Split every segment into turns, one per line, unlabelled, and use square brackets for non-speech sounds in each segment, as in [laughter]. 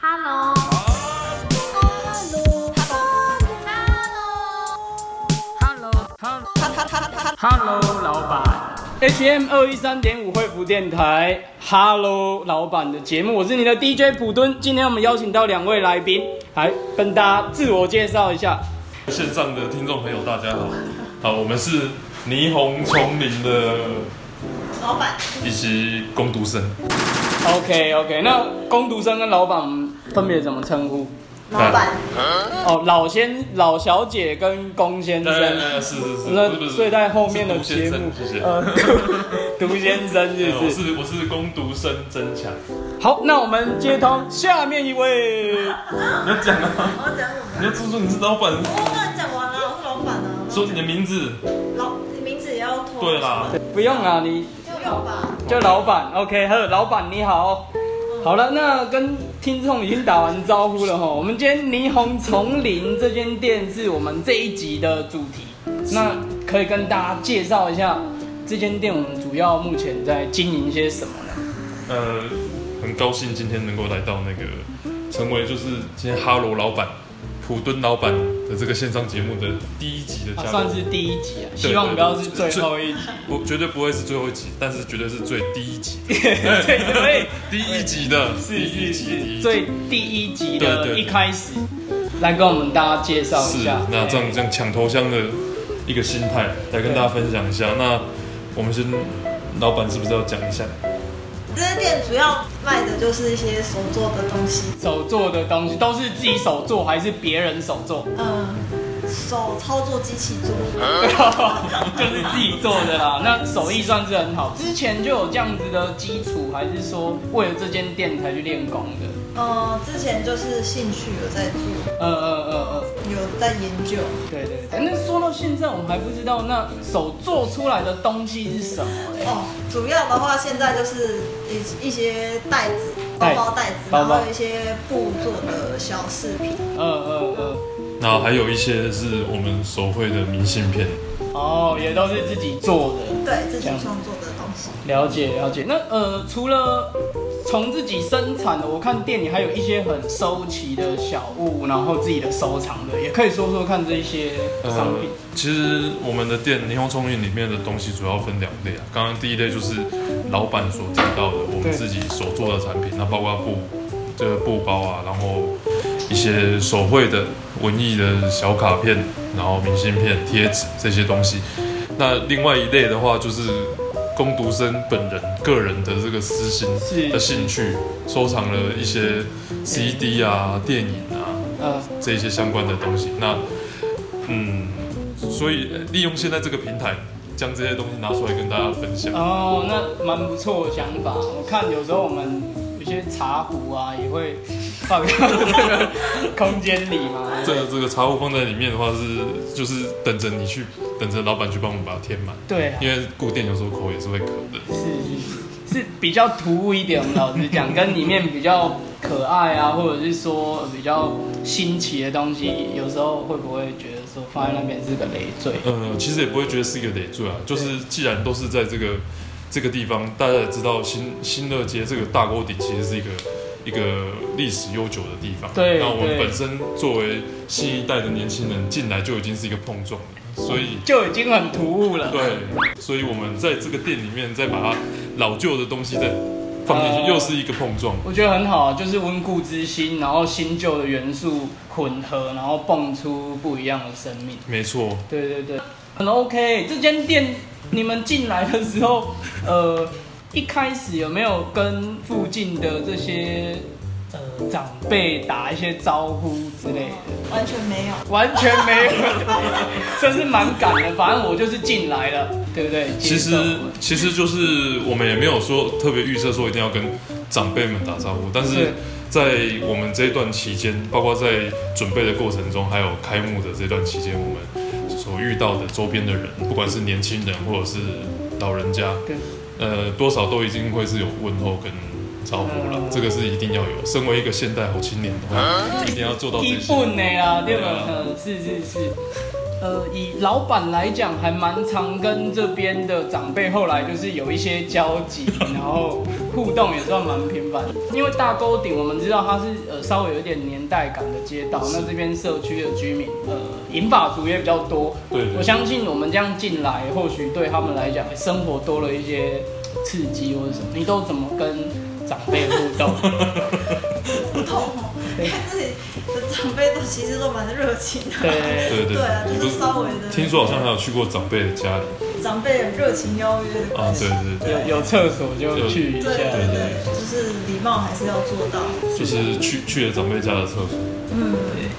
Hello，Hello，Hello，Hello，Hello，哈，哈，哈，哈，哈，Hello，老板，HM 二一三点五惠福电台，Hello，老板的节目，我是你的 DJ 普敦，今天我们邀请到两位来宾，来跟大家自我介绍一下。
线上的听众朋友，大家好，好，我们是霓虹丛林的
老板。
以及攻读生。
OK，OK，那攻读生跟老板。HM 分别怎么称呼？
老板，
哦，老先老小姐跟龚先生。
呃，是是是，
那
不是不是
所以在后面的
是杜先
节目
生，谢谢。
呃，杜 [laughs] 杜先生是
呃我
不是？
是我是攻读生增强。
好，那我们接通下面一位。[laughs]
你要讲啊，
我要讲什么？
你要说说你是老板，
我当然讲完了，我是老板啊。
说你的名字。
老名字也要拖。
对啦，
不用啊，你
就有吧。
就老板，OK，呵，老板你好。好了，那跟听众已经打完招呼了哈。我们今天霓虹丛林这间店是我们这一集的主题，那可以跟大家介绍一下这间店，我们主要目前在经营些什么呢？
呃，很高兴今天能够来到那个，成为就是今天哈罗老板、普敦老板的这个线上节目的第一集的。
算是第一集啊，希望不要是最后一集。
不绝对不会是最后一集，但是绝对是最第一集，[laughs]
对对，
第一集的，
是是是，
集
最第一集的一开始，来跟我们大家介绍一
是
下。，
那这样这样抢头香的一个心态来跟大家分享一下。那我们先，老板是不是要讲一下？
这间店主要卖的就是一些手做的东西，
手做的东西都是自己手做还是别人手做？
嗯，手操作机器做。[laughs]
就是自己做的啦。那手艺算是很好，之前就有这样子的基础，还是说为了这间店才去练功的？
呃，之前就是兴趣有在做，
呃呃呃呃，
有在研究。
对对对。那说到现在，我们还不知道那手做出来的东西是什么嘞？
哦，主要的话现在就是一一些袋子、包包袋子，然后一些布做的小饰品。
嗯嗯嗯。
然后还有一些是我们手绘的明信片，
哦，也都是自己做的。
对自己创作的东西。
了解了解。那呃，除了从自己生产的，我看店里还有一些很收集的小物，然后自己的收藏的，也可以说说看这些商品。
其实我们的店霓虹丛林里面的东西主要分两类啊。刚刚第一类就是老板所提到的我们自己所做的产品，那包括布这个布包啊，然后一些手绘的文艺的小卡片，然后明信片、贴纸这些东西。那另外一类的话就是。攻读生本人个人的这个私心
是
的兴趣，收藏了一些 CD 啊、电影啊，
呃，
这一些相关的东西。那嗯，所以呃利用现在这个平台，将这些东西拿出来跟大家分享。
哦，那蛮不错的想法。我看有时候我们有些茶壶啊，也会放到这个空间里吗。
这个这个茶壶放在里面的话是，就是等着你去，等着老板去帮我们把它填满。
对啊，
因为固店有时候口也是会渴的。
是是是比较突兀一点。我们老实讲，跟里面比较可爱啊，或者是说比较新奇的东西，有时候会不会觉得说放在那边是个累赘？
呃，其实也不会觉得是一个累赘啊，就是既然都是在这个这个地方，大家也知道新新乐街这个大锅底其实是一个一个历史悠久的地方。
对
那我们本身作为新一代的年轻人进来就已经是一个碰撞了，所以
就已经很突兀了。
对，所以我们在这个店里面再把它老旧的东西再放进去，
哦
又是一个碰撞。
我觉得很好啊，就是温故知新，然后新旧的元素混合，然后蹦出不一样的生命。
没错，
对对对，很 OK。这间店你们进来的时候，呃，一开始有没有跟附近的这些呃长辈打一些招呼之类的？
完全没有。
完全没有，真是蛮赶的。反正我就是进来了，对不对？
其实其实就是我们也没有说特别预测说一定要跟长辈们打招呼，但
是
是在我们这一段期间，包括在准备的过程中，还有开幕的这段期间，我们所遇到的周边的人，不管是年轻人或者是老人家，
对
呃，多少都一定会是有问候跟招呼啦
嗯，
这个是一定要有。身为一个现代好青年的话，一定要做到这
一
些。
本的啦，对
啊？
呃，是是是。呃，以老板来讲，还蛮常跟这边的长辈后来就是有一些交集，然后互动也算蛮频繁。因为大沟顶我们知道它是呃稍微有一点年代感的街道，那这边社区的居民呃银发族也比较多，
对对
我相信我们这样进来，或许对他们来讲生活多了一些刺激或者什么。你都怎么跟长辈互动？
不 [laughs] 同哦，看自己的长辈都其实都蛮热情的。
对，
对对
对啊，就是稍微的。
听说好像还有去过长辈的家里
长辈很热情邀约的
啊。对对对，
有有厕所就去一下。
对对
对
对，就是礼貌还是要做到。
就是去去了长辈家的厕所。
嗯，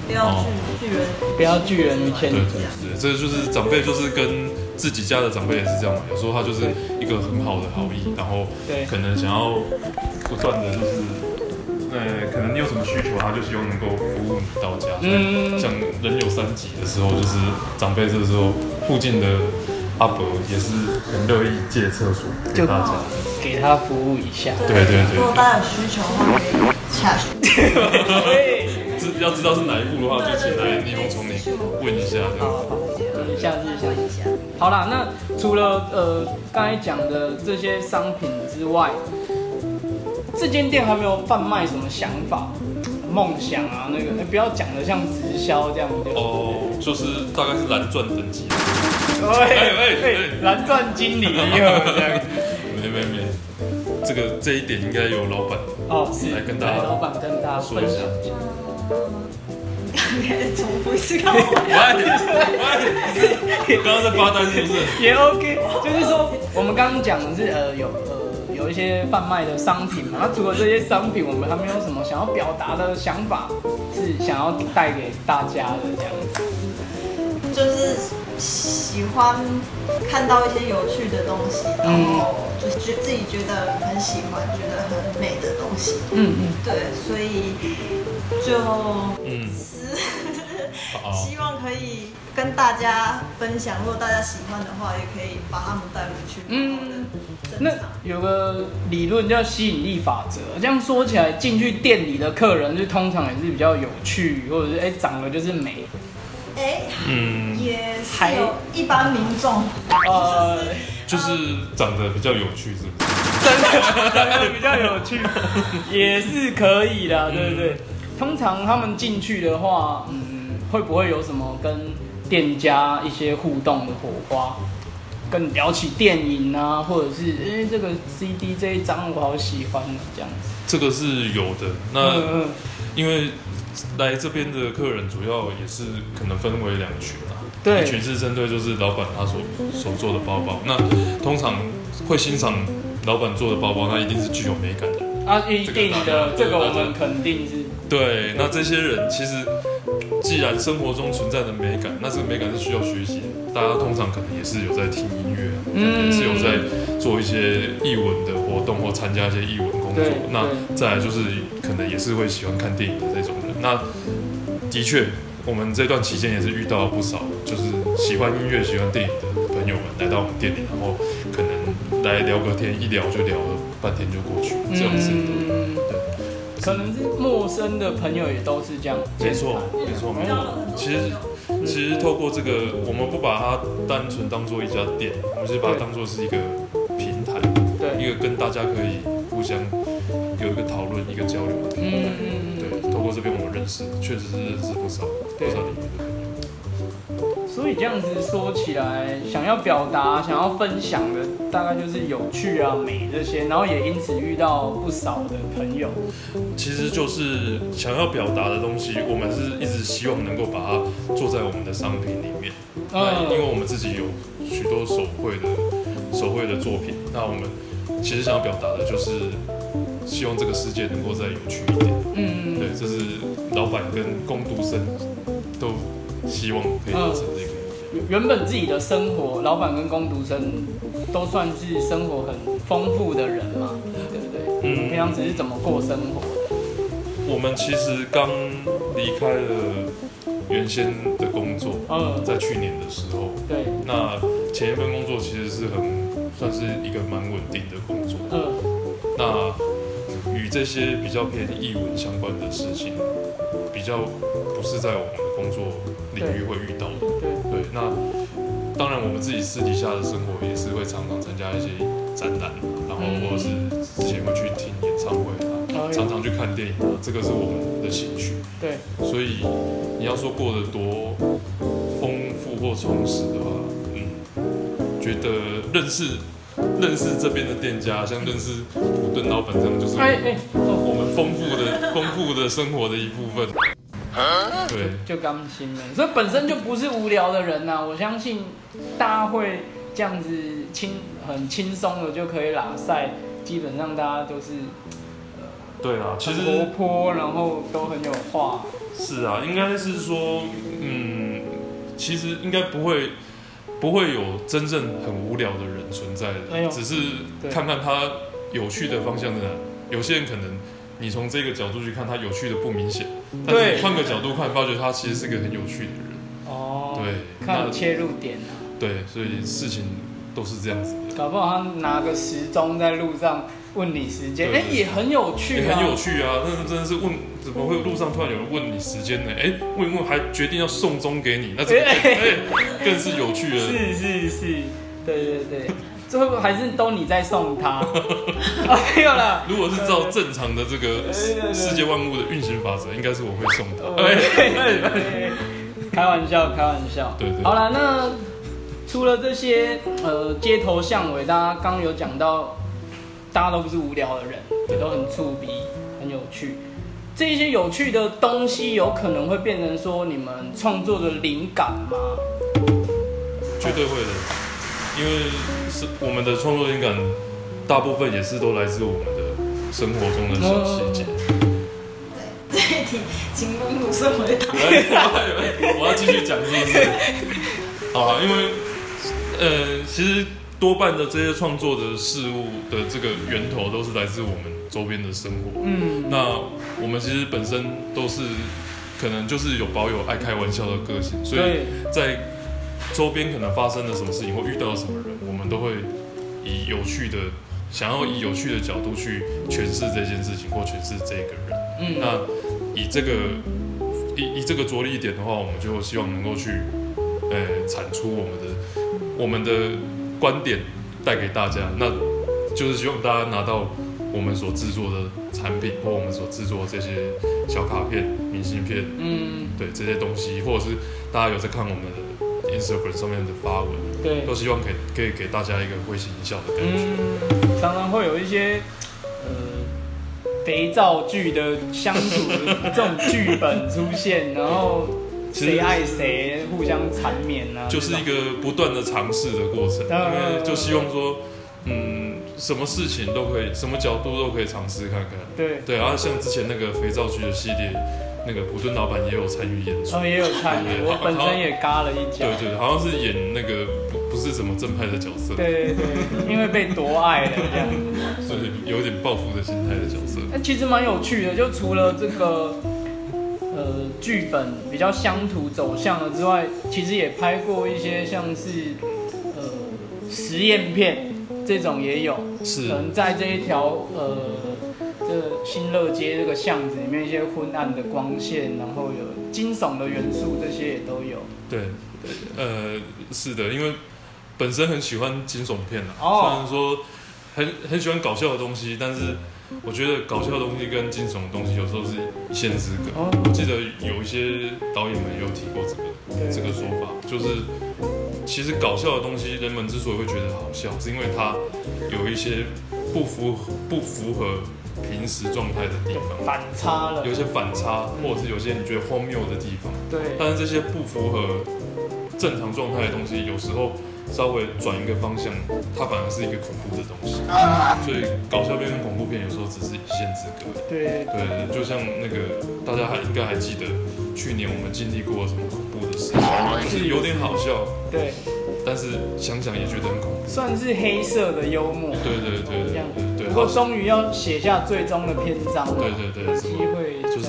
不要拒拒人，
不要拒人于千里
对对对，这就是长辈，就是跟自己家的长辈也是这样嘛。有时候他就是一个很好的好意，然后
对
可能想要不断的就是，呃，可能你有什么需求，他就希望能够服务你到家。
嗯
像人有三急的时候，就是长辈这时候附近的阿伯也是很乐意借厕所给大家。
给他服务一下。
对对对
如果大家有需求的话，可以下去。
知要知道是哪一步的话，就请来霓虹丛林问一下这样
好
子。
好，下次下次。好啦，那除了呃刚才讲的这些商品之外，这间店还没有贩卖什么想法、梦想啊？那个，不要讲的像直销这样的。
哦，就是大概是蓝钻等级
对，蓝钻经理这样。[laughs]
没没没，这个这一点应该由老板
哦，是
来跟大家
来老板跟大家分享一下。
重复一次看我。
喂喂，刚刚在发呆是不是？
也 OK，就是说我们刚刚讲的是呃有呃有一些贩卖的商品嘛，那除了这些商品，我们还没有什么想要表达的想法，是想要带给大家的这样子。
就是喜欢看到一些有趣的东西，然后就是觉自己觉得很喜欢、觉得很美的东西。
嗯嗯，
对，所以就
嗯，
是
好，
希望可以跟大家分享。如果大家喜欢的话，也可以把他们带回去，
嗯那。有个理论叫吸引力法则，这样说起来，进去店里的客人就通常也是比较有趣，或者是哎、长得就是美，
哎，
嗯，
也是
还
有一般民众，
呃，
就是长得比较有趣，是不是？
真的长得比较有趣，[laughs] 也是可以的，对不对？通常他们进去的话，嗯，会不会有什么跟店家一些互动的火花？跟聊起电影啊，或者是哎、这个 CD 这一张我好喜欢的这样子。
这个是有的。那因为来这边的客人主要也是可能分为两群啊，
对
一群是针对就是老板他所所做的包包，那通常会欣赏老板做的包包，那一定是具有美感的。
啊，一定的，这
这个
个我们肯定是
对，那这些人其实既然生活中存在的美感，那这个美感是需要学习的。大家通常可能也是有在听音乐，也是有在做一些译文的活动或参加一些译文工作。那再来就是可能也是会喜欢看电影的这种人。那的确，我们这段期间也是遇到不少就是喜欢音乐、喜欢电影的朋友们来到我们店里，然后可能来聊个天，一聊就聊了半天就过去了，这样子的。
嗯，
对，
可能是陌生的朋友也都是这样。
没错，没错，没错。其实，其实透过这个，我们不把它单纯当做一家店，我们是把它当做是一个平台，
对，
一个跟大家可以互相有一个讨论、一个交流的平台。
嗯嗯嗯，
对，透过这边我们认识，确实是认识不少不少领域的朋友。
所以这样子说起来，想要表达、想要分享的，大概就是有趣啊、美这些，然后也因此遇到不少的朋友。
其实就是想要表达的东西，我们是一直希望能够把它做在我们的商品里面。那因为我们自己有许多手绘的手绘的作品，那我们其实想要表达的就是希望这个世界能够再有趣一点。
嗯，
对，这是老板跟工读生都希望可以达成这个。
原本自己的生活，老板跟工读生都算是生活很丰富的人嘛，对不对？
嗯
平常只是怎么过生活的。
我们其实刚离开了原先的工作，
嗯，
在去年的时候，
对，
那前一份工作其实是很算是一个蛮稳定的工作。
嗯，
那与这些比较偏译文相关的事情，比较不是在我们的工作领域会遇到的。
对，
对，那当然我们自己私底下的生活也是会常常参加一些展览，然后或者是之前会去听演唱会啊，
哦
常常去看电影啊，这个是我们的兴趣。
对，
所以你要说过得多丰富或充实的话，嗯，觉得认识认识这边的店家，像认识普顿老板这样，就是
哎哎，哦
我们丰富的 [laughs] 丰富的生活的一部分。对，
就刚新了，所以本身就不是无聊的人呐、我相信大家会这样子轻很轻松的就可以拉赛，基本上大家都是
对啊，其
很
实
活泼，然后都很有话。
是啊，应该是说，嗯，其实应该不会不会有真正很无聊的人存在的，只是看看他有趣的方向在哪。有些人可能你从这个角度去看，他有趣的不明显，但是换个角度看，发觉他其实是个很有趣的人。
哦，
对那
看切入点啊，
对，所以事情都是这样子的，
搞不好他拿个时钟在路上问你时间，哎、
对
也很有趣啊，
也很有趣啊。那真的是问，怎么会路上突然有人问你时间呢？哎，问一问还决定要送钟给你，那这个
哎
哎更是有趣了。[laughs]
是是是，对对对，最后还是都你在送他，啊 [laughs] 没有了。
如果是照正常的这个世界万物的运行法则，应该是我会送
呃
他。[laughs] 哎，
开玩笑，开玩笑。
对对
好了，那除了这些呃街头巷尾，大家刚刚有讲到，大家都不是无聊的人，也都很触鼻，很有趣。这一些有趣的东西，有可能会变成说你们创作的灵感吗？
绝对会的，因为是我们的创作灵感，大部分也是都来自我们的生活中的小细节。
对，这一题请公主生回答。
我要继续讲是不是？[laughs] 好啊，因为呃，其实多半的这些创作的事物的这个源头都是来自我们周边的生活。
嗯，
那我们其实本身都是可能就是有保有爱开玩笑的个性，所以，在周边可能发生了什么事情或遇到了什么人，我们都会以有趣的想要以有趣的角度去诠释这件事情或诠释这个人。
嗯，
那以这个以以这个着力点的话，我们就希望能够去呃产出我们的我们的观点带给大家，那就是希望大家拿到我们所制作的产品或我们所制作的这些小卡片、明信片，
嗯，
对这些东西，或者是大家有在看我们的 Instagram 上面的发文，
对，
都希望可以可以给大家一个会心一笑的感觉。
嗯，常常会有一些呃肥皂剧的相处的这种剧本出现，然后谁爱谁，互相缠绵啊，
就是一个不断的尝试的过程，
嗯
因为就希望说，嗯，什么事情都可以，什么角度都可以尝试看看。
对，
对，然后像之前那个肥皂剧的系列，那个普顿老板也有参与演出。
也有参与，
对
我本身也嘎了一脚
对，对，好像是演那个不不是什么正派的角色，
对对对，因为被夺爱了这样。[laughs]
所以有点报复的心态的角色。
那其实蛮有趣的，就除了这个呃剧本比较乡土走向了之外，其实也拍过一些像是呃实验片这种也有，
是。
可能在这一条呃这新乐街这个巷子里面一些昏暗的光线，然后有惊悚的元素，这些也都有。
对，呃，是的，因为本身很喜欢惊悚片啊，
哦。
虽然说很很喜欢搞笑的东西，但是我觉得搞笑的东西跟惊悚的东西有时候是一线之隔。
哦，
我记得有一些导演们有提过这个
对。
这个说法，就是其实搞笑的东西，人们之所以会觉得好笑，是因为它有一些不符合不符合平时状态的地方，
反差了。
有，一些反差，或者是有些你觉得荒谬的地方。
对，
但是这些不符合正常状态的东西，有时候稍微转一个方向，它反而是一个恐怖的东西。所以搞笑片跟恐怖片有时候只是一线之隔。
对
对，就像那个大家还应该还记得，去年我们经历过什么恐怖的事情，就是有点好笑，
对，
但是想想也觉得很恐怖。
算是黑色的幽默。
对对对对
不过
好，
终于要写下最终的篇章了，
对对对
机会
就是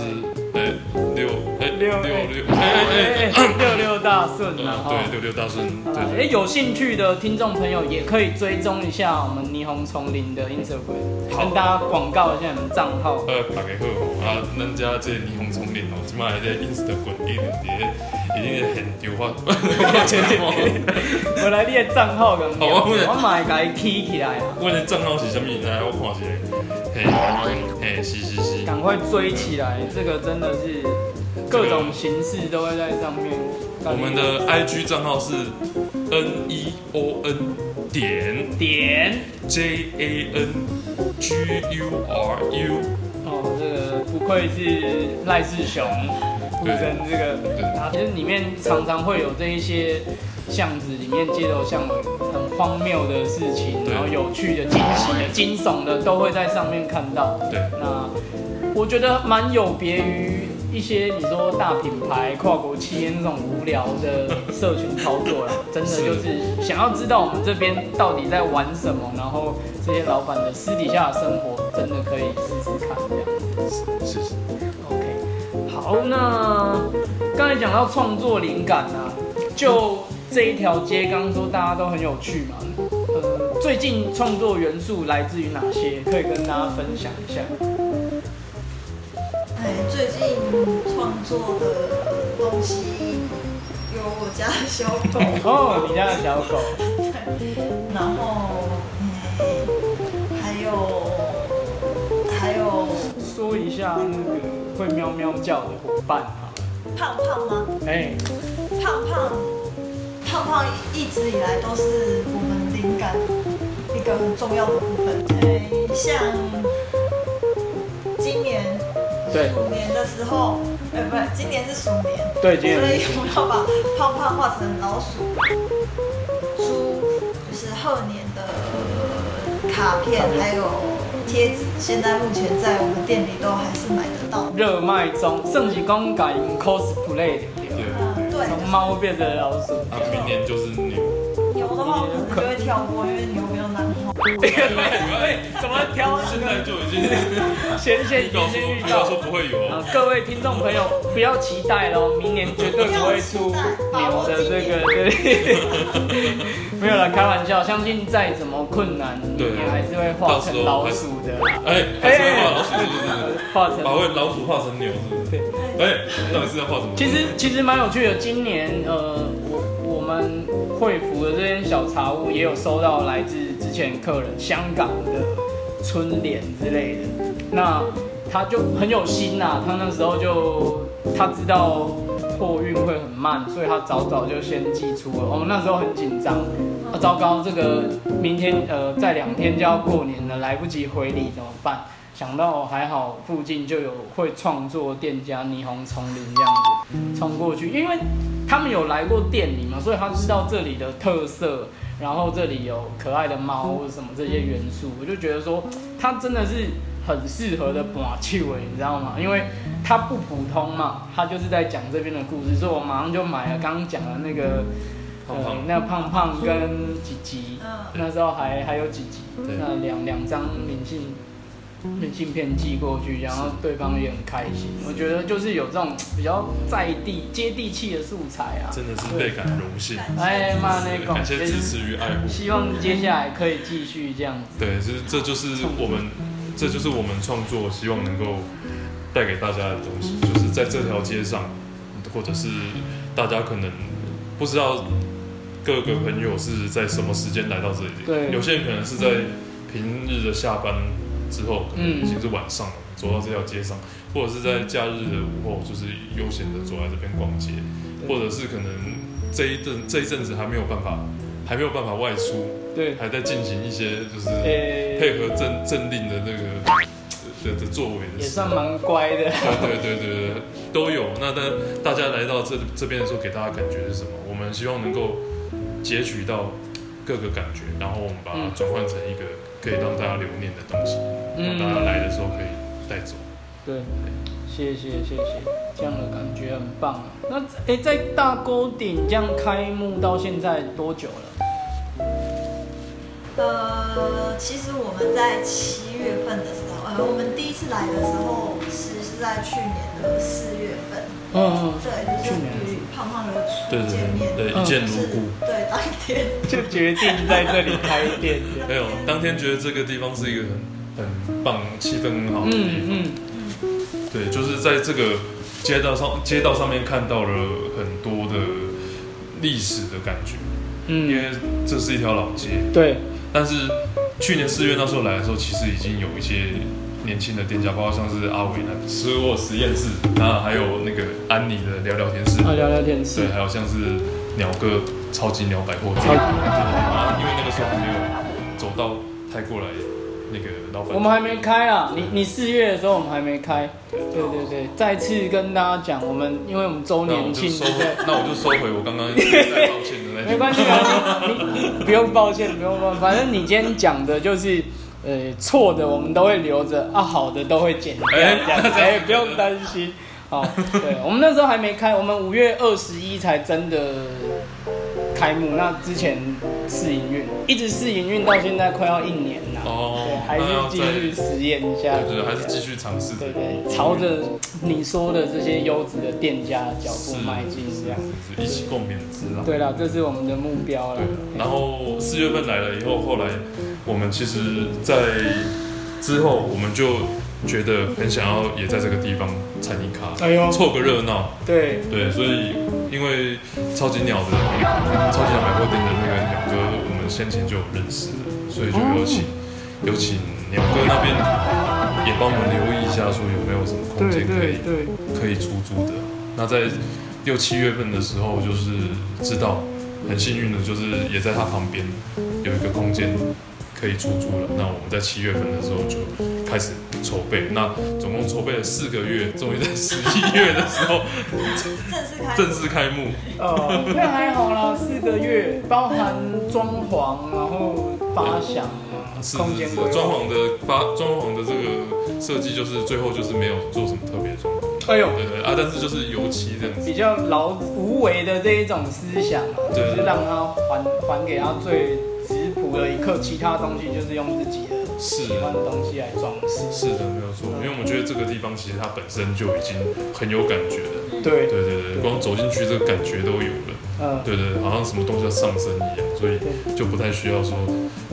哎六哎
六
六六
哎
哎哎哎
哎六六大顺啊，
呃，对，六六大顺，对
哎，有兴趣的听众朋友也可以追踪一下我们霓虹丛林的 Instagram，跟大家广告一下你们账号。
呃，大家好吼啊，咱家这霓虹丛林哦，即摆在 Instagram 一定伫，一定是很丢发。[laughs]
我来你的账号跟
好我
我买给你起起来啊，
我的账号是啥物？来，我看一下。嘿，嘿，是是是。
赶快追起来，这个真的是各种形式都会在上面。
我们的 IG 账号是 N E O N 点
点
J A N G U R U。
哦，这个不愧是赖世雄出身这个
对，
啊，其实里面常常会有这一些巷子里面街头巷尾很荒谬的事情，然后有趣的、惊喜的、惊悚的，都会在上面看到。
对，
那我觉得蛮有别于一些你说大品牌、跨国企业那种无聊的社群操作啦，真的就是想要知道我们这边到底在玩什么，然后这些老板的私底下的生活，真的可以试试看这样。
是是。
OK，好，那刚才讲到创作灵感啊，就这一条街，刚刚说大家都很有趣嘛，呃，最近创作元素来自于哪些？可以跟大家分享一下。
哎，最近创作的东西有我家的小狗，[laughs]
哦，你家的小狗，
然后嗯，还有还有
说一下那个会喵喵叫的伙伴哈。
胖胖吗？
哎、
胖胖胖胖一直以来都是我们灵感一个很重要的部分。哎，像
对
鼠年的时候，呃，不是，今年是鼠年，
对，今
所以我们要把胖胖画成老鼠，猪就是贺年的卡片，还有贴纸，现在目前在我们店里都还是买得到。
热卖中，盛喜公改 cosplay 的对从猫变成老鼠。
啊，明年就是牛。
跳过，因为牛比较难画。
哎，怎么挑？
现在就已经
先先
预告说不会有
啊
哦。，
各位听众朋友不要期待喽，明年绝对不会出牛的这个对，没有了，开玩笑，相信再怎么困难，
对
你还是会化成老鼠的啦，
哎，还是会画老鼠是不是？
画成
把会老鼠画成牛是不是？
对。
哎，到底是要画什么？
其实其实蛮有趣的，今年呃，们惠福的这间小茶屋也有收到来自之前客人香港的春联之类的，那他就很有心呐、他那时候就他知道货运会很慢，所以他早早就先寄出了。我们那时候很紧张，啊，糟糕，这个明天呃再两天就要过年了，来不及回礼怎么办？想到还好附近就有会创作店家霓虹丛林这样子冲过去，因为他们有来过店里嘛，所以他知道这里的特色，然后这里有可爱的猫或者什么这些元素，我就觉得说他真的是很适合的把气味，你知道吗？因为它不普通嘛，他就是在讲这边的故事，所以我马上就买了刚刚讲的那个。
胖胖。
呃，那个胖胖跟吉吉，
嗯。
那时候还还有吉吉，
对
那两两张明信明信片寄过去，然后对方也很开心。我觉得就是有这种比较在地、接地气的素材啊。
真的是倍感荣幸，
哎妈那个，
感谢支持与爱护。
希望接下来可以继续这样子。
对，是这就是我们，这就是我们创作希望能够带给大家的东西，就是在这条街上，或者是大家可能不知道各个朋友是在什么时间来到这里，
对
有些人可能是在平日的下班之后，可能已经是晚上了，走到这条街上，或者是在假日的午后，就是悠闲的走在这边逛街，或者是可能这一阵这一阵子还没有办法，还没有办法外出，
对，
还在进行一些就是、配合政政令的那个的的作为的
也。算蛮乖的。
对对对对对，都有。那但大家来到这这边的时候，给大家感觉是什么？我们希望能够截取到各个感觉，然后我们把它转换成一个可以让大家留念的东西，让大家来的时候可以带走。
对，谢谢谢谢，这样的感觉很棒啊。那诶、在大沟顶这样开幕到现在多久了？
呃，其实我们在七月份的时候，呃，我们第一次来的时候是在去年的四月份，
嗯，
对，就是与胖胖的
对对
初见面，
对，
嗯
一见
就是
如故。
对，当天 [laughs]
就决定在这里开店。[laughs]
没有，当天觉得这个地方是一个很很棒、气氛很好的地方。
嗯
对，就是在这个街道上，街道上面看到了很多的历史的感觉，
嗯。嗯，
因为这是一条老街。
对，
但是去年四月那时候来的时候，其实已经有一些年轻的店家，包括像是阿伟那吃货实验室，那还有那个安妮的聊聊天室，
啊，聊聊天室。
对，，还有像是鸟哥超级鸟百货店，
超
对啊，因为那个时候还没有走到太过来那个老板，
我们还没开啊，你你四月的时候我们还没开，对对对，再次跟大家讲，我们因为我们周年庆，
那我就收回我刚刚在抱歉的那 [laughs] 句，
没关系，没关系，你你不用抱歉，不用抱歉，反正你今天讲的就是，呃，错的我们都会留着，啊，好的都会剪掉，
哎，
不用担心。好，对我们那时候还没开，我们五月二十一才真的开幕，那之前试营运，一直试营运到现在快要一年了，
哦
对，还是继续实验一下，
对对，还是继续尝试的
对，对，朝着你说的这些优质的店家的脚步迈进，这样。
是一起共勉之啊。
对了，这是我们的目标了。，
然后四月份来了以后，后来我们其实，在之后我们就觉得很想要也在这个地方参一咖，
哎呦，
凑个热闹。
对，
对，所以因为超级鸟的超级鸟百货店的那个鸟哥，我们先前就有认识了，所以就有请有请鸟哥那边也帮我们留意一下，说有没有什么空间可以可以出租的。那在六七月份的时候，就是知道很幸运的，就是也在他旁边有一个空间可以出租了。那我们在七月份的时候就开始筹备，那总共筹备了四个月，终于在十一月的时候
正式开
正式开幕。
哦，那还好啦，四个月，包含装潢，然后发想啊，
是
空间
是是装潢的发装潢的这个设计，就是最后就是没有做什么特别的装潢，
哎呦，
对对啊，但是就是油漆这样子。
比较劳无为的这一种思想啊，就
对
是让他还还给他最的一刻，其他东西就是用自己的喜欢的东西来装饰。
是的，没有错，因为我们觉得这个地方其实它本身就已经很有感觉了。
对，
对对对，光走进去这个感觉都有了。
嗯，
对对，好像什么东西要上升一样，所以就不太需要说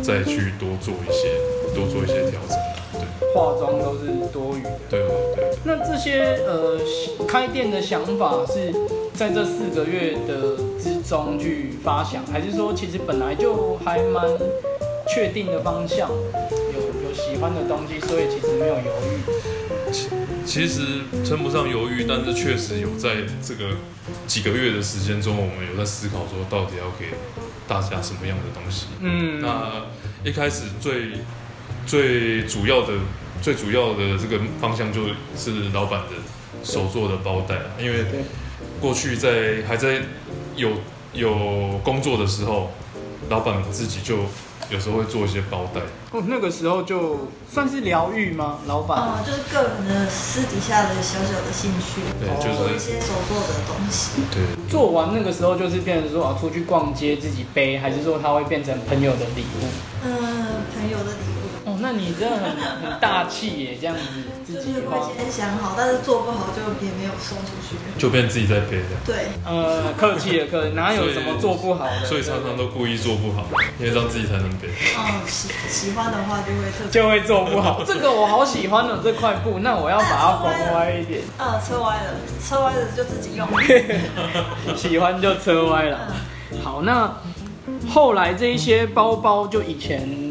再去多做一些多做一些调整啊。对
化妆都是多余的。
对对对，
那这些呃开店的想法是在这四个月的之中去发想，还是说其实本来就还蛮确定的方向，有有喜欢的东西，所以其实没有犹豫。
其实称不上犹豫，但是确实有在这个几个月的时间中，我们有在思考说到底要给大家什么样的东西。
嗯，
那一开始最最主要的、最主要的这个方向就是老板的手做的包袋啊，因为
对
过去在还在有有工作的时候，老板自己就有时候会做一些包袋，
哦，那个时候就算是疗愈吗？老板，
嗯，就是个人的私底下的小小的兴趣，
对，
哦
做一些手做的东西。
对
做完那个时候就是变成说啊，出去逛街自己背，还是说它会变成朋友的礼物？
嗯，朋友的礼物，
哦，那你真的很很大气耶，这样子自
就
己花。
是会先想好，但是做不好就也没有送出去。
就变自己在背的，
对，
呃，客气了，客气，哪有什么做不好的？
所以常常都故意做不好，因为让自己才能背。
哦，喜喜欢的话就会特。
就会做不好。[laughs] 这个我好喜欢哦，这块布，那我要把它缝歪一点。[laughs]
呃，车歪了，车歪了就自己用。[laughs]
喜欢就车歪了。好，那后来这一些包包，就以前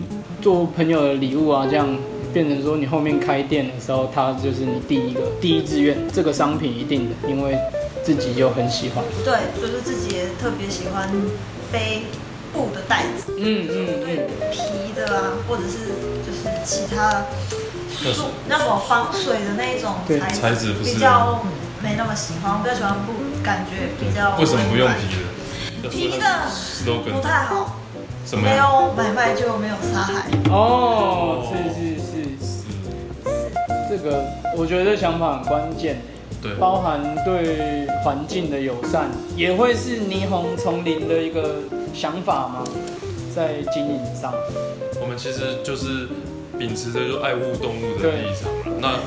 做朋友的礼物啊，这样变成说你后面开店的时候，它就是你第一个第一志愿，这个商品一定的，因为自己就很喜欢。
对，就是自己也特别喜欢背布的袋子，
嗯嗯
对
嗯，
皮的啊，或者是就是其他
那是。
树那种防水的那一种
对。
材
材质不是。
比较没那么喜欢，我比较喜欢布，感觉比较
为什么不用皮的？
皮的不太好，
什么？
没有买卖就没有杀害。
哦，是是是，这个我觉得想法很关键。
对，
包含对环境的友善，也会是霓虹丛林的一个想法吗？在经营上，
我们其实就是秉持着就爱护动物的立场了。那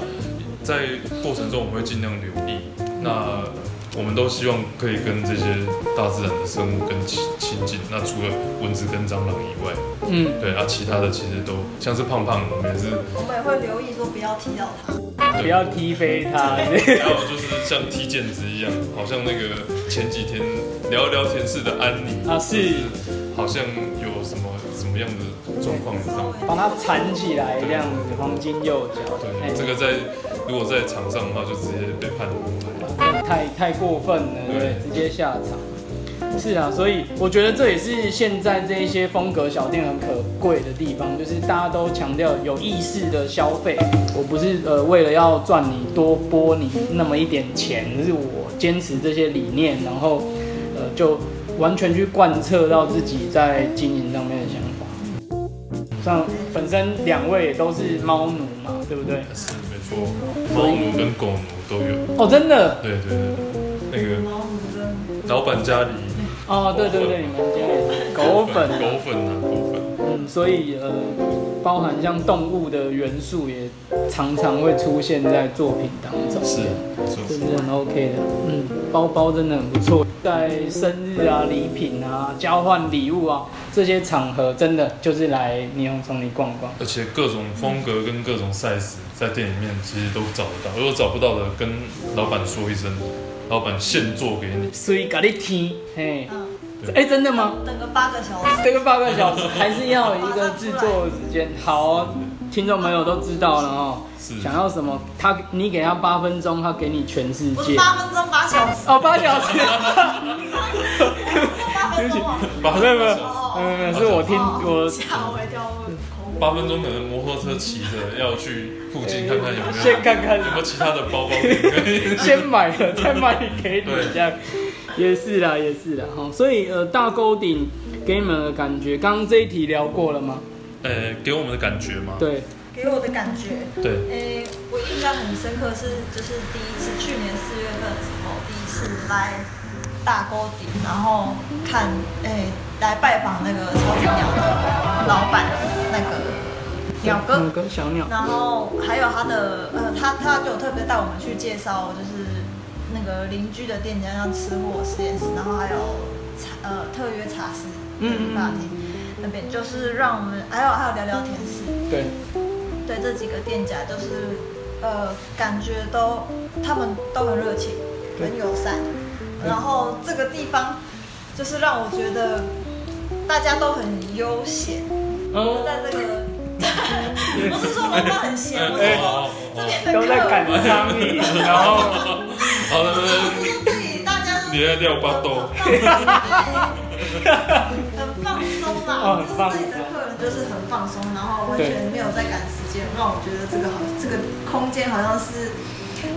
在过程中我们会尽量留意。那我们都希望可以跟这些大自然的生物更亲亲近。那除了蚊子跟蟑螂以外，
嗯，
对啊，其他的其实都像是胖胖，我们也是，
我们也会留意说不要踢到它。
不要踢飞它。[laughs]
还有就是像踢毽子一样，好像那个前几天聊聊天室的安妮
啊是
好像有什么什么样的状况这样。
把它缠起来，这样子黄金右脚。哎
对，这个在如果在场上的话，就直接被判无牌。
太太过分了，对？直接下场。是啊，所以我觉得这也是现在这一些风格小店很可贵的地方，就是大家都强调有意识的消费。我不是呃为了要赚你多拨你那么一点钱，是我坚持这些理念，然后呃就完全去贯彻到自己在经营上面的想法。像本身两位也都是猫奴嘛，对不对？
是猫奴跟狗奴都有。
哦，真的
对对对，那个老板家里
哦，对对对，你们家里狗粉啊
狗粉啊，狗粉。
嗯，所以呃，包含像动物的元素也常常会出现在作品当中，
是，没错
是很 OK 的。嗯，包包真的很不错，在生日啊、礼品啊、交换礼物啊这些场合，真的就是来霓虹城里逛逛。
而且各种风格跟各种 size 在店里面其实都找得到，如果找不到的，跟老板说一声，老板现做给你。
所以给你听，嘿，
嗯，
哎、真的吗？
等个八个小时。
等个八个小时还是要有一个制作时间。好，听众朋友都知道了哦。想要什么，他你给他八分钟，他给你全世界。
不是八分钟八小时，
哦，八小时。
八分钟啊。
八
没有没有，
哦
没有没有，是我听我
吓我一跳，我口误
八分钟可能摩托车骑着要去附近看看有没有
先看看
有没有其他的包包可以。
先买了再卖给你
对
这样。也是啦，也是啦，哈，所以呃，大沟顶给你们的感觉，刚刚这一题聊过了吗？
呃，给我们的感觉吗？
对，
给我的感觉，
对，
诶、我印象很深刻是，就是第一次去年四月份的时候，第一次来大沟顶，然后看，诶、来拜访那个超级鸟的老板，那个鸟哥，
鸟哥小鸟，
然后还有他的，呃，他他就特别带我们去介绍，就是那个邻居的店家，像吃货实验室，然后还有茶，呃，特约茶室，
嗯
理发厅那边，就是让我们，还有还有聊聊天室，
对，
对这几个店家，就是呃，感觉都他们都很热情，很友善，然后这个地方就是让我觉得大家都很悠闲，
嗯，
在这个不是说我们很闲，我说这边的
都在赶
客人
苍蝇，然后
好的，
不是说这里大家都
你在撂巴豆
很放松。啦，就是这里的客人就是很放松，然后完全没有在赶时间，让我觉得这个好，这个空间好像是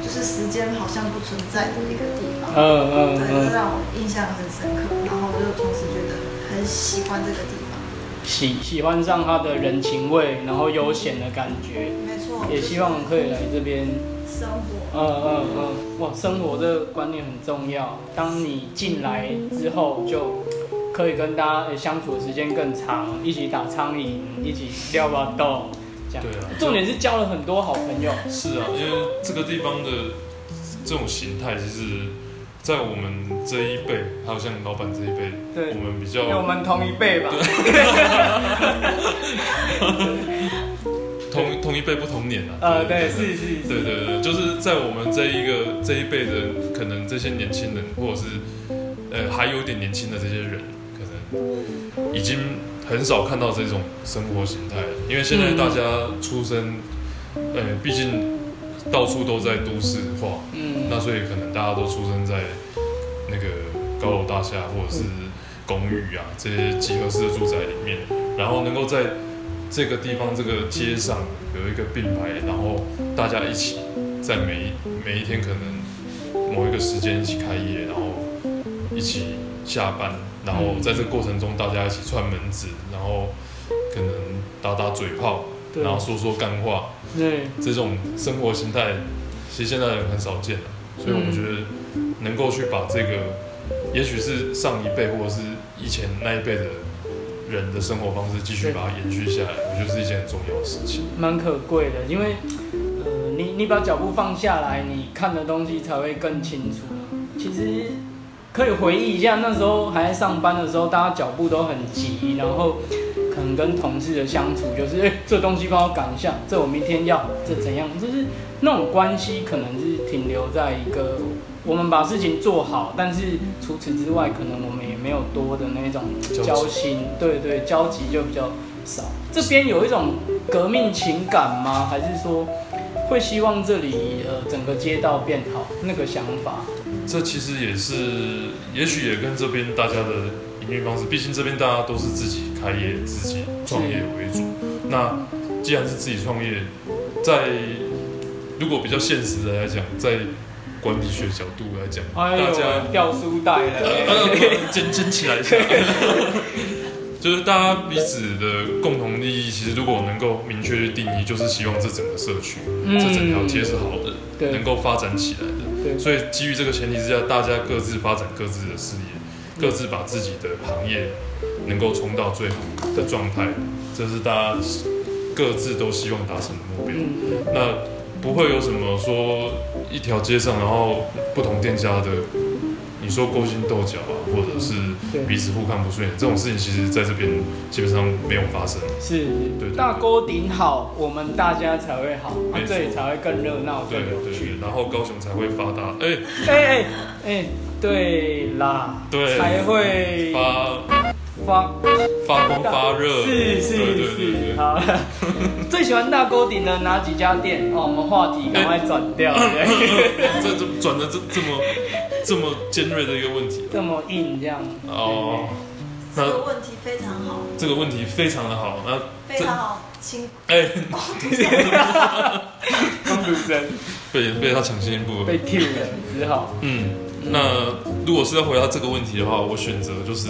就是时间好像不存在的一个地方。
嗯嗯
对，这
嗯，
让我印象很深刻，然后我就同时觉得很喜欢这个地方。
喜喜欢上它的人情味，然后悠闲的感觉，
没错，
也希望可以来这边
生活。
嗯嗯嗯，哇，生活这个观念很重要。当你进来之后，就可以跟大家呃相处的时间更长，一起打苍蝇，一起撩把豆，这样。
对啊
重点是交了很多好朋友。
是啊，因为这个地方的这种形态，其实，在我们这一辈，还有像老板这一辈，
对
我们比较
因为我们同一辈吧。[laughs]
同同一辈不同年啊。
呃，对，是是是，
对对对，就是在我们这一个这一辈的，可能这些年轻人，或者是呃还有点年轻的这些人，可能已经很少看到这种生活形态了。因为现在大家出生，呃，毕竟到处都在都市化，
嗯，
那所以可能大家都出生在那个高楼大厦或者是公寓啊这些集合式的住宅里面，然后能够在这个地方这个街上有一个并排，然后大家一起在每一每一天可能某一个时间一起开业，然后一起下班，然后在这个过程中大家一起串门子，然后可能打打嘴炮，
对
然后说说干话，
对，
这种生活形态，其实现在人很少见了，所以我觉得能够去把这个，也许是上一辈或者是以前那一辈的人的生活方式，继续把它延续下来，我觉得是一件很重要的事情。
蛮可贵的，因为呃，你你把脚步放下来，你看的东西才会更清楚。其实可以回忆一下，那时候还在上班的时候，大家脚步都很急，然后可能跟同事的相处就是，哎、这东西帮我赶一下，这我明天要，这怎样，就是那种关系可能是停留在一个我们把事情做好，但是除此之外，可能我们也没有多的那种
交
心，对对，交集就比较少。这边有一种革命情感吗？还是说会希望这里呃整个街道变好那个想法？
这其实也是，也许也跟这边大家的营运方式，毕竟这边大家都是自己开业、自己创业为主。那既然是自己创业，在如果比较现实的来讲，在管理学角度来讲，
哎
大家，
掉书袋了、
呃捡捡起来一下。[laughs] 就是大家彼此的共同利益，其实如果能够明确去定义，就是希望这整个社区、
嗯
这整条街是好的，能够发展起来的。
对
所以基于这个前提之下，大家各自发展各自的事业，各自把自己的行业能够冲到最好的状态，这是大家各自都希望达成的目标。
嗯，
那不会有什么说一条街上，然后不同店家的，你说勾心斗角啊，或者是彼此互看不顺眼这种事情，其实在这边基本上没有发生。
是
对对。
大沟顶好，我们大家才会好，这里才会更热闹、
对
更有趣。
对对。，然后高雄才会发达，哎、
哎哎哎，对啦，
对。
才会
发。
发
发光发热，
是是是，好。[laughs] 最喜欢大沟顶的哪几家店？哦，我们话题赶快转掉，对 [laughs]
这这转的这这么这么尖锐的一个问题。
这么硬这样。
哦，
这
那
个问题非常好，
这个问题非常的好，那
非常好，请
哎、[laughs]
公主生
被被他抢先一步，
被 Q 了，只好。
嗯，那如果是要回答这个问题的话，我选择就是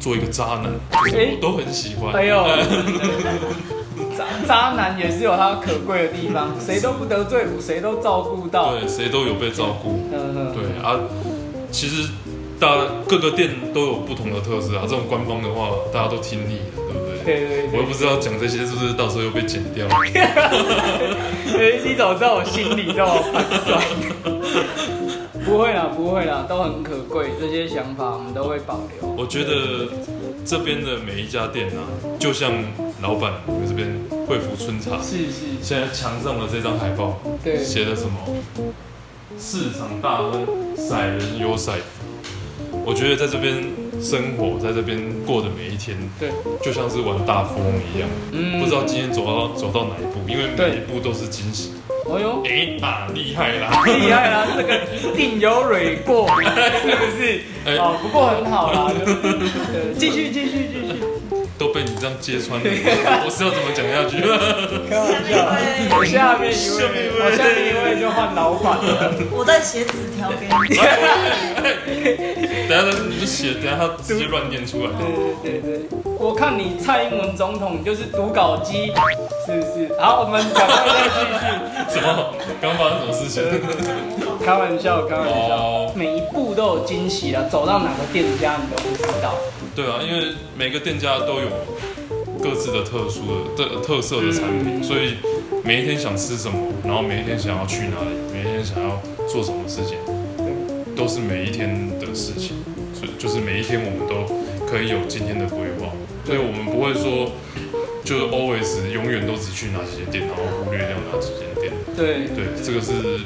做一个渣男，就是我都很喜欢。
哎呦，[laughs] 渣渣男也是有他可贵的地方，谁都不得罪，谁都照顾到。
对，谁都有被照顾。
嗯嗯，
对啊，其实大家各个店都有不同的特色啊。这种官方的话，大家都听腻了，对不对？
对对对
我又不知道讲这些是不是到时候又被剪掉。[laughs]
哎，你怎么知道我心里这么盘算？不会啦，不会啦，都很可贵，这些想法我们都会保留。
我觉得这边的每一家店啊，就像老板你们这边惠福春茶，
是是，
现在墙上的这张海报
对
写的什么？市场大亨，赛人有赛福。我觉得在这边生活，在这边过的每一天，
对，
就像是玩大富翁一样，
嗯
不知道今天走到走到哪一步，因为每一步都是惊喜。
哎呦，
哎啊，厉害啦！
厉害啦，这个一定有蕊过，[laughs] 是不是？
哎
哦，不过很好啦，继续继续继续，
都被你这样揭穿了，[laughs] 我是要怎么讲下去？
开玩笑。我下面一
下面一
位，
位
我下面一位就换老板了。
我在写纸条给你。[laughs]
等一下你就写，等下他直接乱念出来。
对对对对，我看你蔡英文总统就是读稿机，是不是？好，我们赶快再继续。
什么？刚发生什么事情？
开玩笑，开玩笑
哦，
每一步都有惊喜啊，走到哪个店家你都不知道。
对啊，因为每个店家都有各自的特殊的特特色的产品，
嗯
所以每一天想吃什么，然后每一天想要去哪里，每一天想要做什么事情，都是每一天的事情。所以就是每一天我们都可以有今天的规划，所以我们不会说就是 always 永远都只去哪几间店，然后忽略掉哪几间店。
对
对，这个是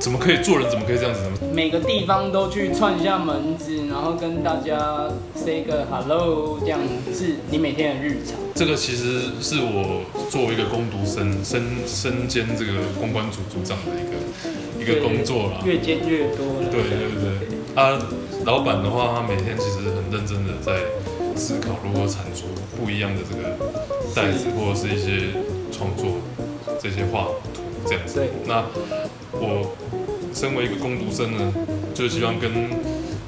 怎么可以做人？怎么可以这样子呢？
每个地方都去串一下门子，然后跟大家 say 个 hello，这样是你每天的日常。
这个其实是我作为一个攻读生身身兼这个公关组组长的一个一个工作啦。
越兼越多了。
对对对，啊，老板的话，他每天其实很认真的在思考如何产出不一样的这个袋子，或者是一些创作这些画图这样子。那我身为一个工读生呢，就希望跟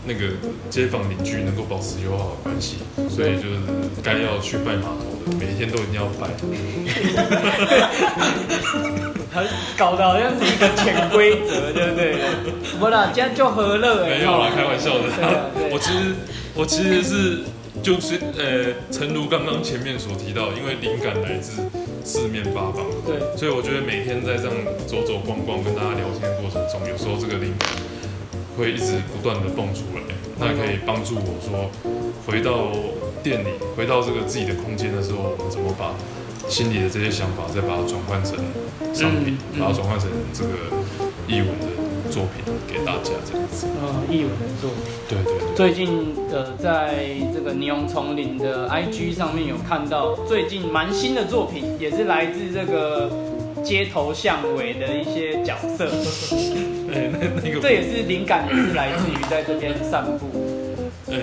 那个街坊邻居能够保持友好的关系，所以就是该要去拜码头的，每一天都一定要拜。[laughs]
很搞得好像是一个潜规则，对不对？不啦，这样就和乐哎。
没有啦，开玩笑的。我其实我其实是就是呃，诚如刚刚前面所提到，因为灵感来自四面八方。
对，
所以我觉得每天在这样走走逛逛、跟大家聊天的过程中，有时候这个灵感会一直不断的蹦出来，那可以帮助我说，回到店里，回到这个自己的空间的时候，我们怎么把心里的这些想法，再把它转换成商品，
嗯嗯
把它转换成这个译文的作品给大家这样子。
呃，译文的作品。
对对对，
最近呃，在这个霓虹丛林的 IG 上面有看到最近蛮新的作品，也是来自这个街头巷尾的一些角色。
对、[laughs] 那那个，
这也是灵感，也是来自于在这边散步。
呃、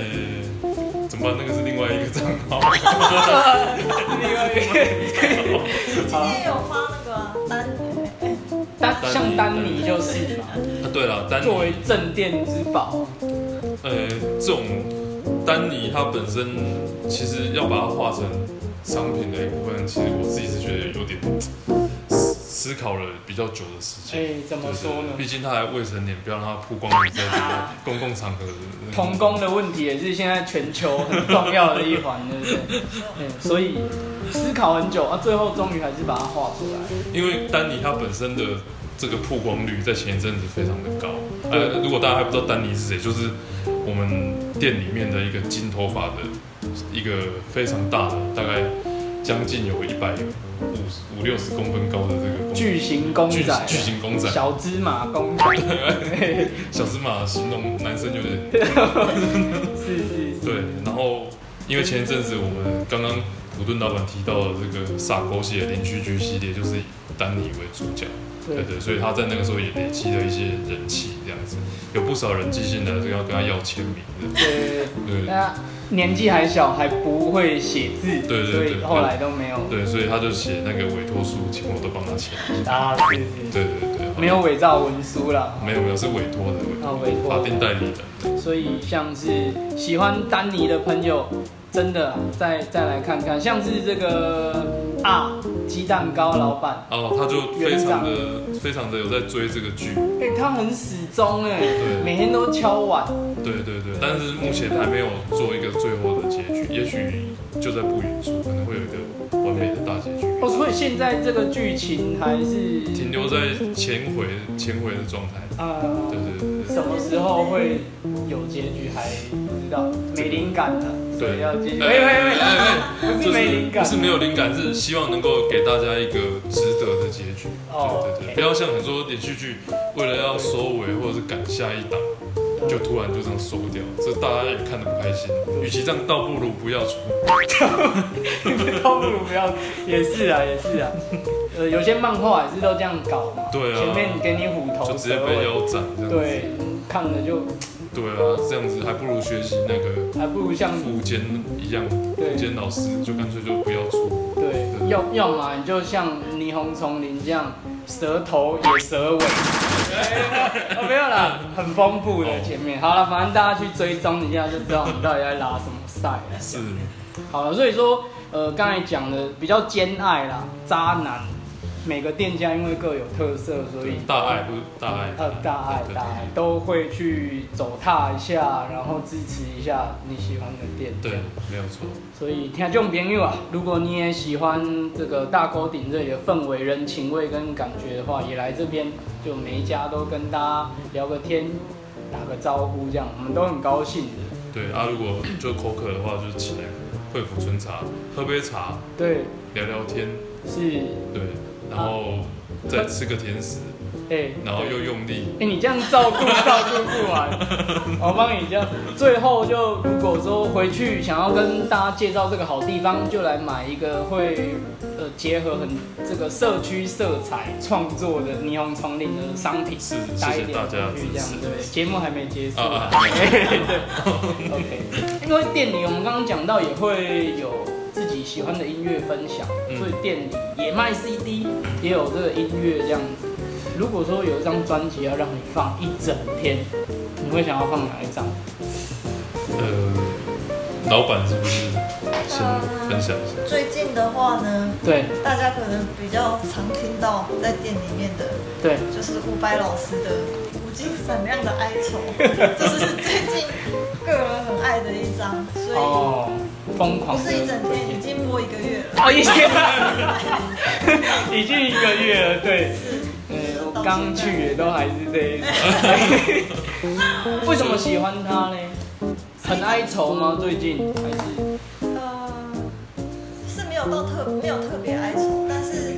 那个是另外一个账号。
另外一个
今天有发那个啊单，
像丹尼就是嘛，
啊，对了，丹尼
作为镇店之宝，
呃，这种丹尼它本身其实要把它化成商品的一部分，其实我自己是觉得考了比较久的时间。
哎，怎么
对
说呢
对？毕竟他还未成年，不要让他曝光你在这个公共场合
童工的问题也是现在全球很重要的一环，对不对？嗯，所以思考很久啊，最后终于还是把它画出来。
因为丹尼他本身的这个曝光率在前一阵子非常的高。呃，如果大家还不知道丹尼是谁，就是我们店里面的一个金头发的一个非常大的，大概将近有一百五十五六十公分高的这个公
巨型公仔。啊，
巨型公仔，
小芝麻公仔，[laughs]
小芝麻形容男生有点。[laughs]
是是是，
对。然后因为前一阵子我们刚刚普顿老板提到的这个傻狗血邻居剧系列，就是以丹尼为主角。对。
对
对，所以他在那个时候也累积了一些人气，这样子，有不少人寄信来这个要跟他要签名的。
对，
对
他年纪还小，还不会写字，
对对对
所以后来都没有
对，所以他就写那个委托书，请我都帮他签。
啊，是是，
对对对，
没有伪造文书啦。
没有没有是委托的委
啊委托
法定代理的。
所以像是喜欢丹尼的朋友，真的啊再再来看看，像是这个啊鸡蛋糕老板，
哦，他就非常的非常的有在追这个剧，
哎、他很始终哎
对，
每天都敲碗，
对对对，但是目前还没有做一个最后的结局，也许就在不远处可能会有一个完美的大结局。
哦，所以现在这个剧情还是
停留在前回前回的状态。
啊、
对对对对。
什么时候会有结局还不知道，没灵感了，所以要继续。喂喂喂，不
就是
没灵感，
不是没有灵感，是希望能够给大家一个值得的结局。
哦
对对对，不要像很多连续剧为了要收尾或者是赶下一档，就突然就这样收掉，这大家也看得不开心。与其这样，倒不如不要出。[laughs]
倒不如不要，也是啊，也是啊。[laughs] 呃，有些漫画也是都这样搞嘛，
对啊
前面给你虎头
就直接被腰斩这样子。
对，嗯看了就
对啊，这样子还不如学习那个
还不如像
富坚一样，
对
富坚老师就干脆就不要出。
对，要要么你就像霓虹丛林这样，蛇头也蛇尾，[laughs] 哦没有啦，很丰富的前面。好了，反正大家去追踪一下就知道我们到底在拉什么赛了。
是，
好了，所以说，呃，刚才讲的比较兼爱啦，渣男，每个店家因为各有特色，所以
大爱不是大爱，
呃大爱大爱都会去走踏一下，然后支持一下你喜欢的店。
对，没有错。
所以听众朋友啊，如果你也喜欢这个大沟顶这里的氛围、人情味跟感觉的话，也来这边，就每一家都跟大家聊个天，打个招呼，这样我们都很高兴的。
对啊，如果就口渴的话，就是起来惠福春茶喝杯茶，
对，
聊聊天，
是，
对，然后再吃个甜食，
哎、
然后又用力，
哎、你这样照顾照顾不完，我帮你这样。最后就如果说回去想要跟大家介绍这个好地方，就来买一个会呃结合很这个社区色彩创作的霓虹丛林的商品，
是
带一点
谢谢大家支
回去这样
持。
对。节目还没结束 [laughs] 对，OK。因为店里我们刚刚讲到也会有自己喜欢的音乐分享，
嗯
所以店里也卖 CD，也有这个音乐这样子。如果说有一张专辑要让你放一整天，你会想要放哪一张？
呃，老板是不是先分享一下？
最近的话呢，
对
大家可能比较常听到在店里面的，
对，
就是伍佰老师的《无尽闪亮的哀愁》，这是最近个人很爱的一张，所以
哦，疯狂
不是一整天，已。经播一个月了。
哦，已经已经一个月了，对。呃，我刚去也都还是这一种。为什么喜欢他呢？很哀愁吗？最近还是？
呃，是没有到特没有特别哀愁，但是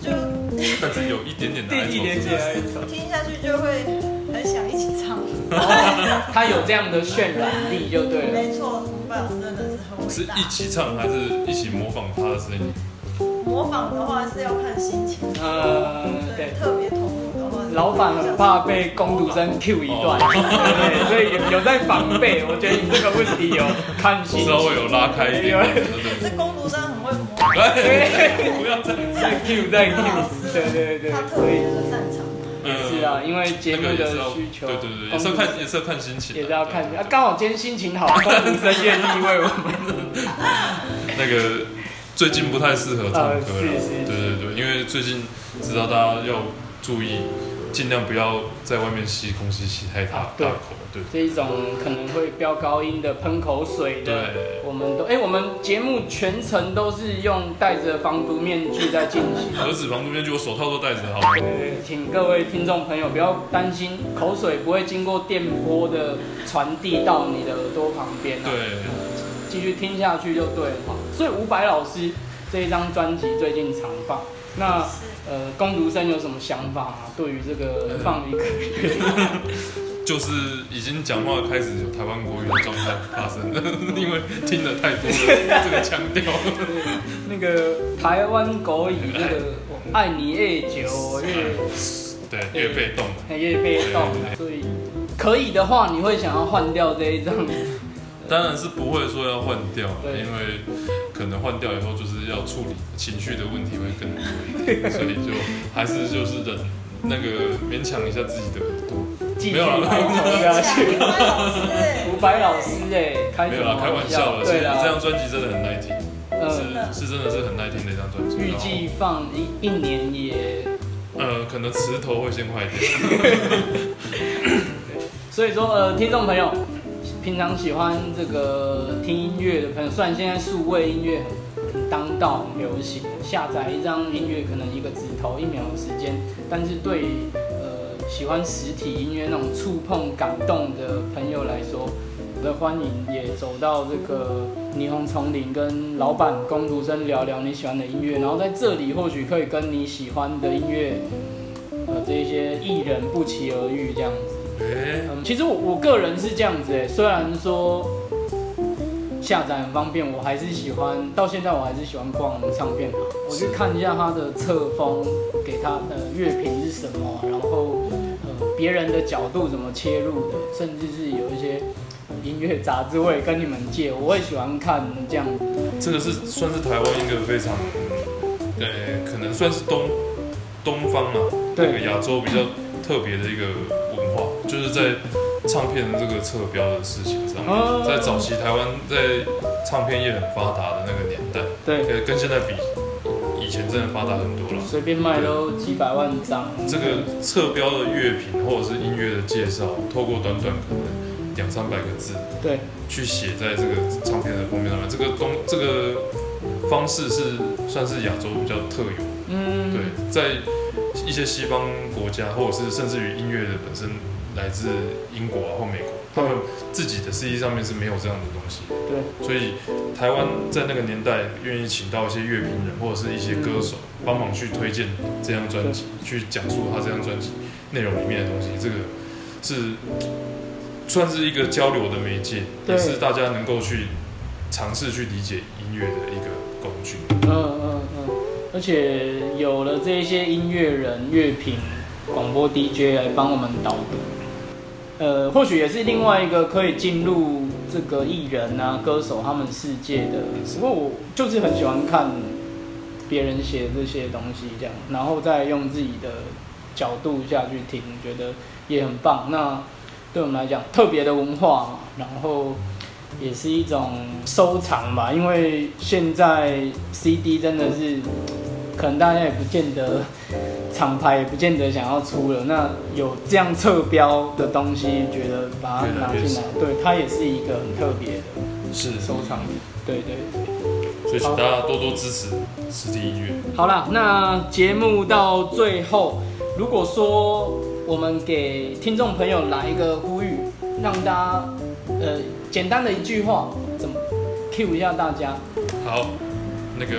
就 [laughs]
但是有一点点的哀
一点
愁。
点哀愁。
听下去就会很想一起唱。
他有这样的渲染力就对了。
没错，是
一起唱还是一起模仿他的声音？
模仿的话是要看心情，
呃，对
对，。特别投入的话，
老板很怕被工读生 Q 一段，对，所以有有在防备。我觉得你这个问题有看心情，
稍微有拉开一点
这工读生很会模仿，
对，不要这样子。
在 Q 在 Q，对对对，
他特
所以
别的擅长。
嗯
是啊，因为节目的需求，
对对对，也是要看，也是要看心情，
也是要看啊。刚好今天心情好，工读生愿意为我们，[laughs]
那个最近不太适合唱歌了，对对对，因为最近知道大家要注意，尽量不要在外面吸空气吸太大大口，对
这一种可能会飙高音的、喷口水的，
对
我们都哎、我们节目全程都是用戴着防毒面具在进行。
盒子防毒面具，我手套都戴着，好吗？
对，请各位听众朋友不要担心，口水不会经过电波的传递到你的耳朵旁边啊。
对，
继续听下去就对了哈。所以伍佰老师这一张专辑最近常放，那呃，攻读生有什么想法吗？对于这个放一个月，[laughs]
就是已经讲话开始有台湾国语的状态发生了，因为听了太多了这个腔调。[laughs]
那个台湾国语那个爱你越久，我越
对，越被动。
越被动，所以可以的话，你会想要换掉这一张。
当然是不会说要换掉，因为可能换掉以后就是要处理情绪的问题会更多一点，所以就还是就是忍那个勉强一下自己的。
继续
没有啦
哀愁下去。
伍佰 [laughs] 老师哎，
开
没有啦，开玩笑的。其
对啦，
实这张专辑真的很耐听，
嗯，
是是真的是很耐听的一张专辑。
预计放一一年也，
呃，可能磁头会先坏掉。[laughs]
所以说呃，听众朋友，平常喜欢这个听音乐的朋友，虽然现在数位音乐很很当道、很流行，下载一张音乐可能一个指头一秒的时间，但是对呃喜欢实体音乐那种触碰感动的朋友来说，我的欢迎也走到这个霓虹丛林，跟老板工读生聊聊你喜欢的音乐，然后在这里或许可以跟你喜欢的音乐，呃，这些艺人不期而遇这样子。嗯，其实我我个人是这样子哎，虽然说下载很方便，我还是喜欢，到现在我还是喜欢逛唱片行，我去看一下它的册封，给它的乐评是什么，然后别人的角度怎么切入的，甚至是有一些呃音乐杂志我也跟你们借，我会喜欢看这样子。
这个是算是台湾一个非常，呃，可能算是东东方嘛，
对
这个亚洲比较特别的一个文化，就是在唱片的这个侧标的事情上
哦
面，在早期台湾在唱片业很发达的那个年代，
对，
呃，跟现在比，以前真的发达很多了。
随便卖都几百万张。
这个侧标的乐评或者是音乐的介绍，透过短短可能两三百个字，
对，
去写在这个唱片的封面上面，这个东这个方式是算是亚洲比较特有的。
嗯，
对，在一些西方国家，或者是甚至于音乐的本身来自英国啊或美国，他们自己的 CD 上面是没有这样的东西。
对，
所以台湾在那个年代愿意请到一些乐评人或者是一些歌手帮忙去推荐这张专辑，去讲述他这张专辑内容里面的东西，这个是算是一个交流的媒介，也是大家能够去尝试去理解音乐的一个工具。
嗯嗯嗯，而且有了这一些音乐人、乐评、广播 DJ 来帮我们导读，呃，或许也是另外一个可以进入这个艺人啊、歌手他们世界的。只不过我就是很喜欢看别人写这些东西，这样，然后再用自己的角度下去听，觉得也很棒。那对我们来讲，特别的文化嘛，然后。也是一种收藏吧，因为现在 CD 真的是，可能大家也不见得，厂牌也不见得想要出了。那有这样侧标的东西，觉得把它拿进来，对它也是一个很特别的。
是，
收藏品。对对对。
所以请大家多多支持实体音乐。
好啦，那节目到最后，如果说我们给听众朋友来一个呼吁，让大家呃简单的一句话，怎么 cue 一下大家？
好，那个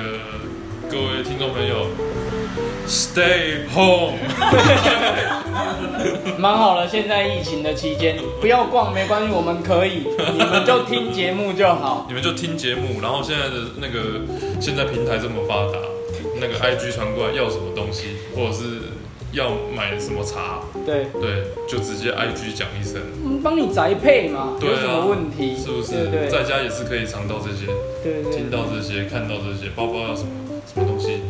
各位听众朋友，Stay home。[laughs]
蛮好了，现在疫情的期间，不要逛没关系，我们可以，你们就听节目就好。
你们就听节目，然后现在的那个现在平台这么发达，那个 IG 传过来要什么东西，或者是要买什么茶，
对，
对，就直接 IG 讲一声，
我们帮你宅配嘛，
对啊
有什么问题？
是不是？
对对
在家也是可以尝到这些，
对对
听到这些，看到这些，包包要什么什么东西，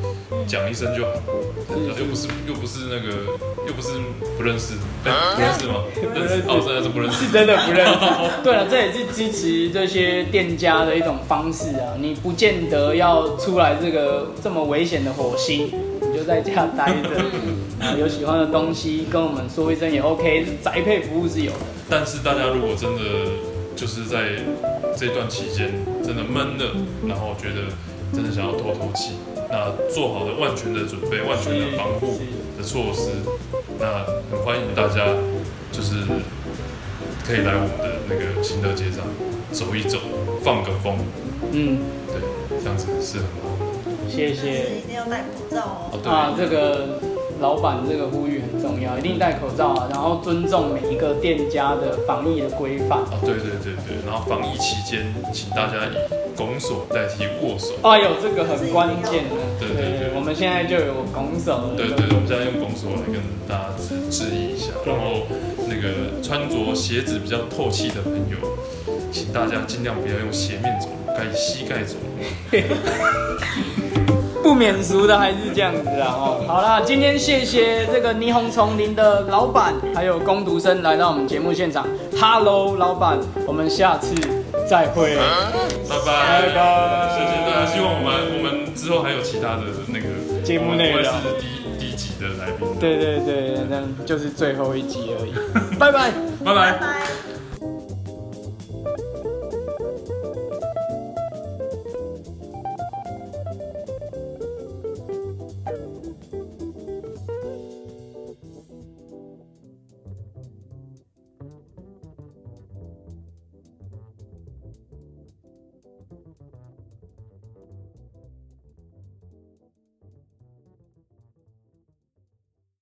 讲一声就好，又不是又不是那个又不是不认识，哎、不认识吗？认识，哦，真的是不认识
是。真的不认识。[laughs] 对了，这也是支持这些店家的一种方式啊。你不见得要出来这个这么危险的火星，你就在家待着，啊，有喜欢的东西跟我们说一声也 OK，宅配服务是有的。
但是大家如果真的就是在这段期间真的闷了，然后觉得真的想要透透气，那做好了万全的准备、万全的防护的措施，那很欢迎大家就是可以来我们的那个新德街上走一走，放个风，
嗯，
对，这样子是很好。
谢
但是
谢
一定要戴口罩哦。
哦，对，
啊，这个老板这个呼吁很重要，一定戴口罩啊，然后尊重每一个店家的防疫的规范。
哦，对对对对，然后防疫期间，请大家以拱手代替握手。
哎呦，这个很关键的。
对对对
我们现在就有拱手了。
对对，我们现在用拱手来跟大家致致意一下，然后那个穿着鞋子比较透气的朋友，请大家尽量不要用鞋面走路，该以膝盖走路。[laughs]
不免俗的还是这样子啊哦。好啦，今天谢谢这个霓虹丛林的老板还有工读生来到我们节目现场。Hello，老板，我们下次再会。
拜拜，
拜拜
谢谢大家，希望我们我们之后还有其他的那个
节目内容
我们不会是第第几的来宾。
对对对，那就是最后一集而已。[laughs] 拜拜。
拜拜。
拜拜。